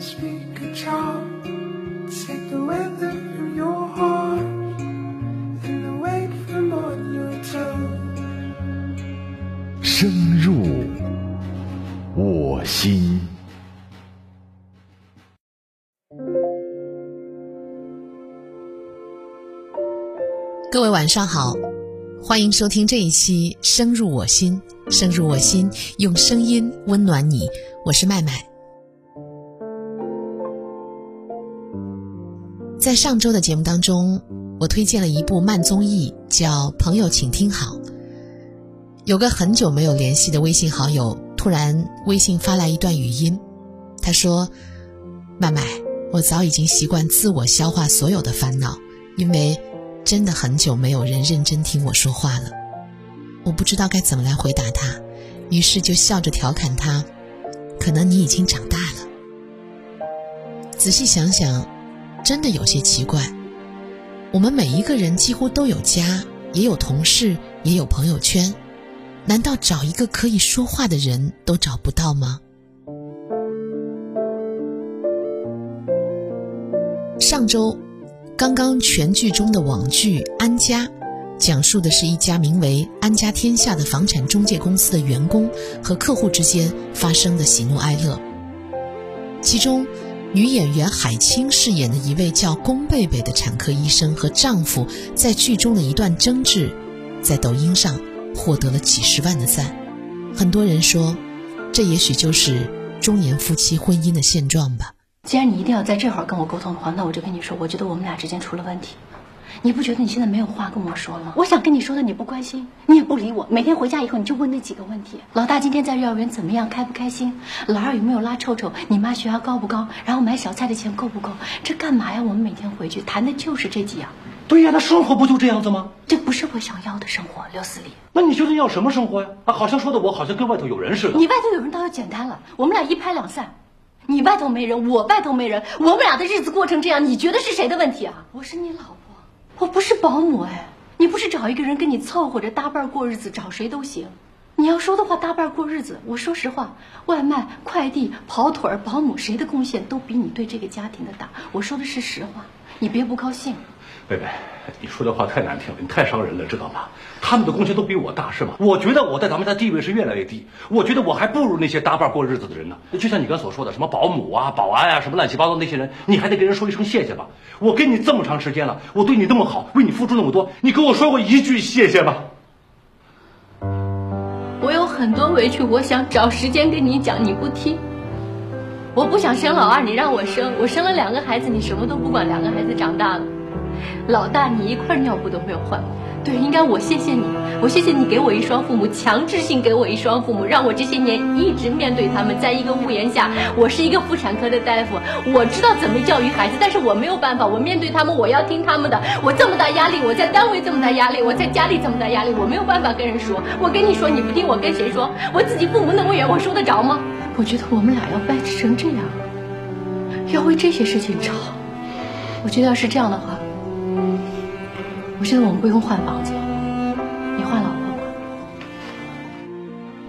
speak a charm. Take the weather from your heart and the weight from on your tongue. 深入我心。各位晚上好，欢迎收听这一期《深入我心》，深入我心，用声音温暖你。我是麦麦。在上周的节目当中，我推荐了一部慢综艺，叫《朋友，请听好》。有个很久没有联系的微信好友，突然微信发来一段语音，他说：“麦麦，我早已经习惯自我消化所有的烦恼，因为。”真的很久没有人认真听我说话了，我不知道该怎么来回答他，于是就笑着调侃他：“可能你已经长大了。”仔细想想，真的有些奇怪。我们每一个人几乎都有家，也有同事，也有朋友圈，难道找一个可以说话的人都找不到吗？上周。刚刚全剧中的网剧《安家》，讲述的是一家名为“安家天下”的房产中介公司的员工和客户之间发生的喜怒哀乐。其中，女演员海清饰演的一位叫龚贝贝的产科医生和丈夫在剧中的一段争执，在抖音上获得了几十万的赞。很多人说，这也许就是中年夫妻婚姻的现状吧。既然你一定要在这会儿跟我沟通的话，那我就跟你说，我觉得我们俩之间出了问题。你不觉得你现在没有话跟我说吗？我想跟你说的你不关心，你也不理我。每天回家以后你就问那几个问题：老大今天在幼儿园怎么样，开不开心？老二有没有拉臭臭？你妈血压高不高？然后买小菜的钱够不够？这干嘛呀？我们每天回去谈的就是这几样。对呀，那生活不就这样子吗？这不是我想要的生活，刘思礼。那你究竟要什么生活呀？啊，好像说的我好像跟外头有人似的。你外头有人倒要简单了，我们俩一拍两散。你外头没人，我外头没人，我们俩的日子过成这样，你觉得是谁的问题啊？我是你老婆，我不是保姆哎。你不是找一个人跟你凑合着搭伴过日子，找谁都行。你要说的话搭伴过日子，我说实话，外卖、快递、跑腿儿、保姆，谁的贡献都比你对这个家庭的大。我说的是实话，你别不高兴。贝贝，你说的话太难听了，你太伤人了，知道吗？他们的贡献都比我大，是吗？我觉得我在咱们家地位是越来越低，我觉得我还不如那些搭伴过日子的人呢。就像你刚所说的，什么保姆啊、保安啊，什么乱七八糟那些人，你还得跟人说一声谢谢吧？我跟你这么长时间了，我对你那么好，为你付出那么多，你跟我说过一句谢谢吗？我有很多委屈，我想找时间跟你讲，你不听。我不想生老二，你让我生，我生了两个孩子，你什么都不管，两个孩子长大了。老大，你一块尿布都没有换。对，应该我谢谢你，我谢谢你给我一双父母，强制性给我一双父母，让我这些年一直面对他们，在一个屋檐下。我是一个妇产科的大夫，我知道怎么教育孩子，但是我没有办法，我面对他们，我要听他们的。我这么大压力，我在单位这么大压力，我在家里这么大压力，我没有办法跟人说。我跟你说，你不听，我跟谁说？我自己父母那么远，我说得着吗？我觉得我们俩要掰扯成这样，要为这些事情吵。我觉得要是这样的话。我觉得我们不用换房子，你换老婆吧。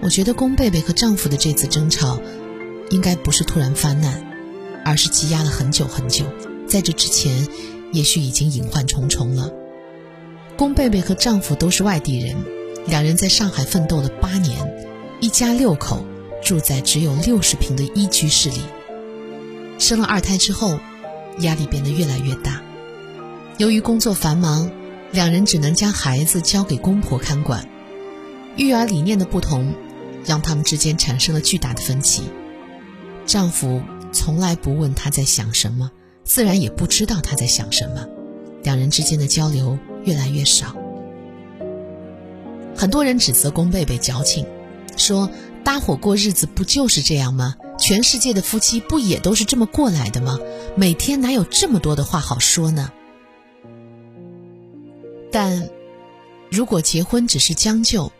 我觉得宫贝贝和丈夫的这次争吵，应该不是突然发难，而是积压了很久很久。在这之前，也许已经隐患重重了。宫贝贝和丈夫都是外地人，两人在上海奋斗了八年，一家六口住在只有六十平的一居室里。生了二胎之后，压力变得越来越大。由于工作繁忙。两人只能将孩子交给公婆看管，育儿理念的不同，让他们之间产生了巨大的分歧。丈夫从来不问她在想什么，自然也不知道她在想什么，两人之间的交流越来越少。很多人指责宫贝贝矫情，说搭伙过日子不就是这样吗？全世界的夫妻不也都是这么过来的吗？每天哪有这么多的话好说呢？但，如果结婚只是将就，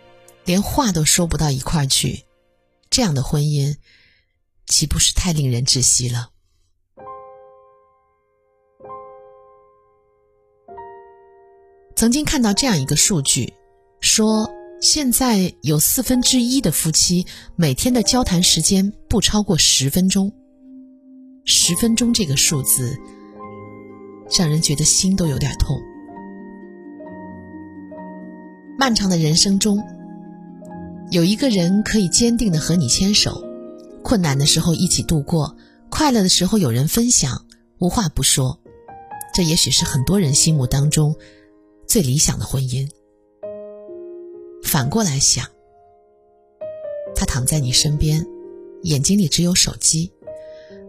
连话都说不到一块儿去，这样的婚姻，岂不是太令人窒息了？曾经看到这样一个数据，说现在有四分之一的夫妻每天的交谈时间不超过十分钟。十分钟这个数字，让人觉得心都有点痛。漫长的人生中，有一个人可以坚定的和你牵手，困难的时候一起度过，快乐的时候有人分享，无话不说。这也许是很多人心目当中最理想的婚姻。反过来想，他躺在你身边，眼睛里只有手机。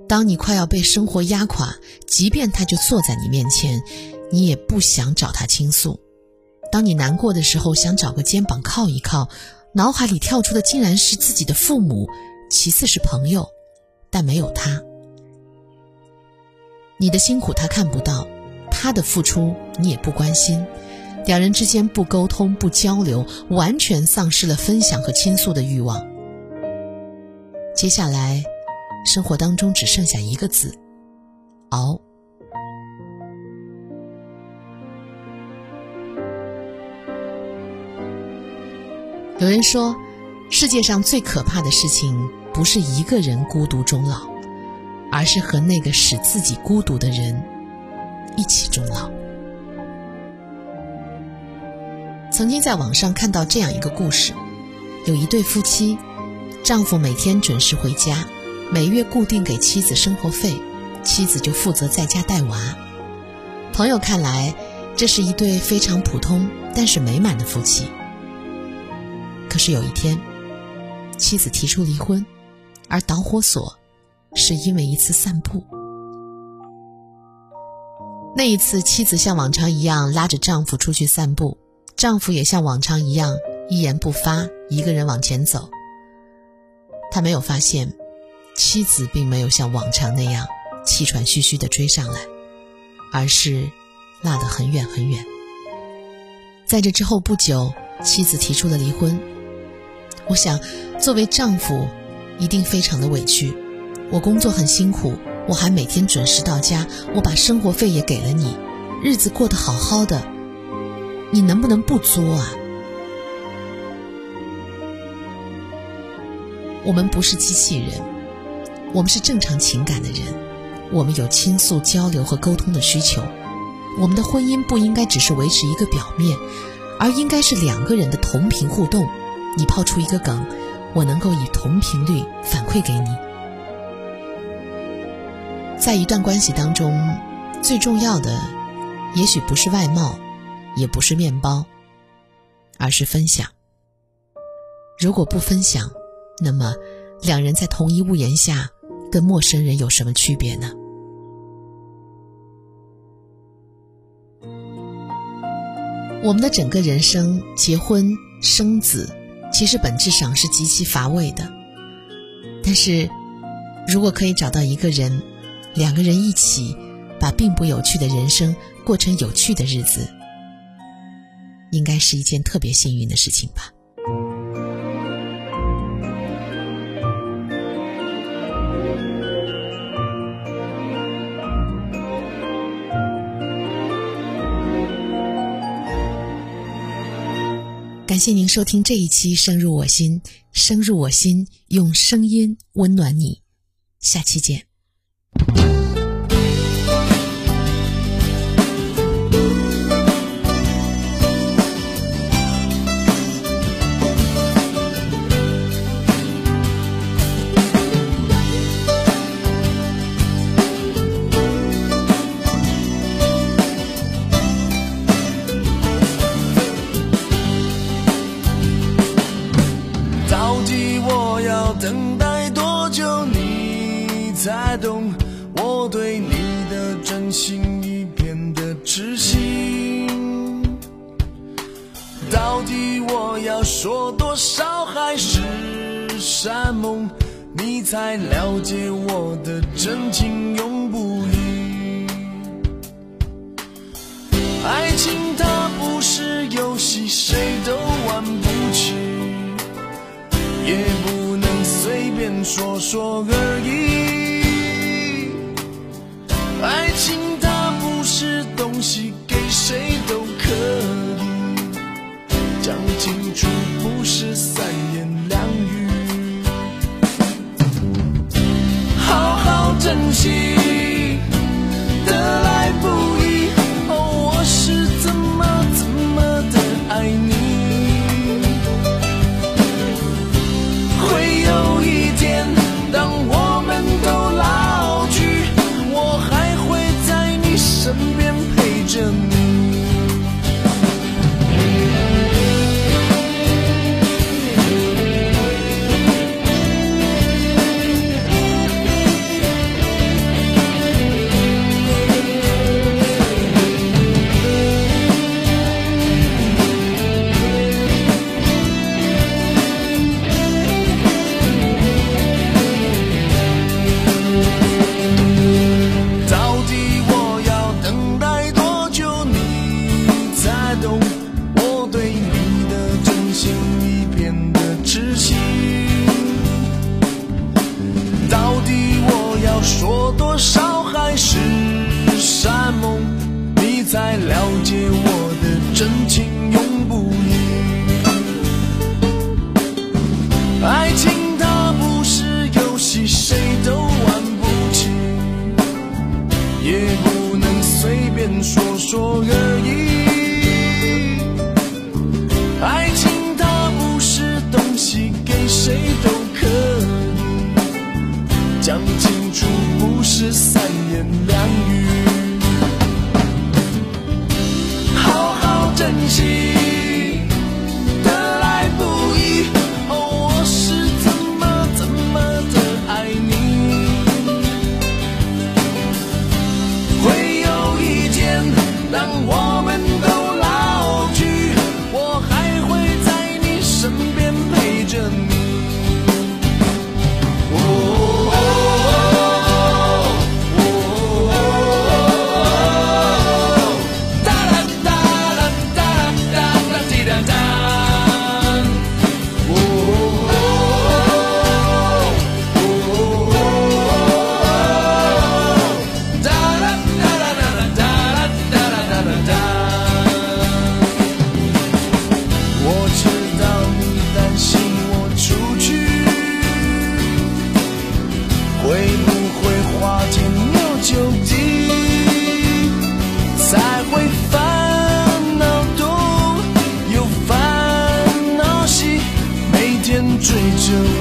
当你快要被生活压垮，即便他就坐在你面前，你也不想找他倾诉。当你难过的时候，想找个肩膀靠一靠，脑海里跳出的竟然是自己的父母，其次是朋友，但没有他。你的辛苦他看不到，他的付出你也不关心，两人之间不沟通不交流，完全丧失了分享和倾诉的欲望。接下来，生活当中只剩下一个字：熬。有人说，世界上最可怕的事情不是一个人孤独终老，而是和那个使自己孤独的人一起终老。曾经在网上看到这样一个故事：有一对夫妻，丈夫每天准时回家，每月固定给妻子生活费，妻子就负责在家带娃。朋友看来，这是一对非常普通但是美满的夫妻。可是有一天，妻子提出离婚，而导火索是因为一次散步。那一次，妻子像往常一样拉着丈夫出去散步，丈夫也像往常一样一言不发，一个人往前走。他没有发现，妻子并没有像往常那样气喘吁吁的追上来，而是落得很远很远。在这之后不久，妻子提出了离婚。我想，作为丈夫，一定非常的委屈。我工作很辛苦，我还每天准时到家，我把生活费也给了你，日子过得好好的，你能不能不作啊？我们不是机器人，我们是正常情感的人，我们有倾诉、交流和沟通的需求。我们的婚姻不应该只是维持一个表面，而应该是两个人的同频互动。你抛出一个梗，我能够以同频率反馈给你。在一段关系当中，最重要的也许不是外貌，也不是面包，而是分享。如果不分享，那么两人在同一屋檐下，跟陌生人有什么区别呢？我们的整个人生，结婚生子。其实本质上是极其乏味的，但是，如果可以找到一个人，两个人一起把并不有趣的人生过成有趣的日子，应该是一件特别幸运的事情吧。谢您收听这一期《深入我心》，深入我心，用声音温暖你。下期见。才懂我对你的真心？已变得痴心，到底我要说多少海誓山盟，你才了解我的真情永不渝。爱情它不是游戏，谁都玩不起，也不能随便说说而已。爱情它不是东西，给谁都可以。讲清楚，不是三言两语。好好珍惜，多少海誓山盟，你才了解我的真情永不移？爱情它不是游戏，谁都玩不起。也不能随便说说而已。是三言两语。好好珍惜，得来不易。哦，我是怎么怎么的爱你。会有一天，当我 to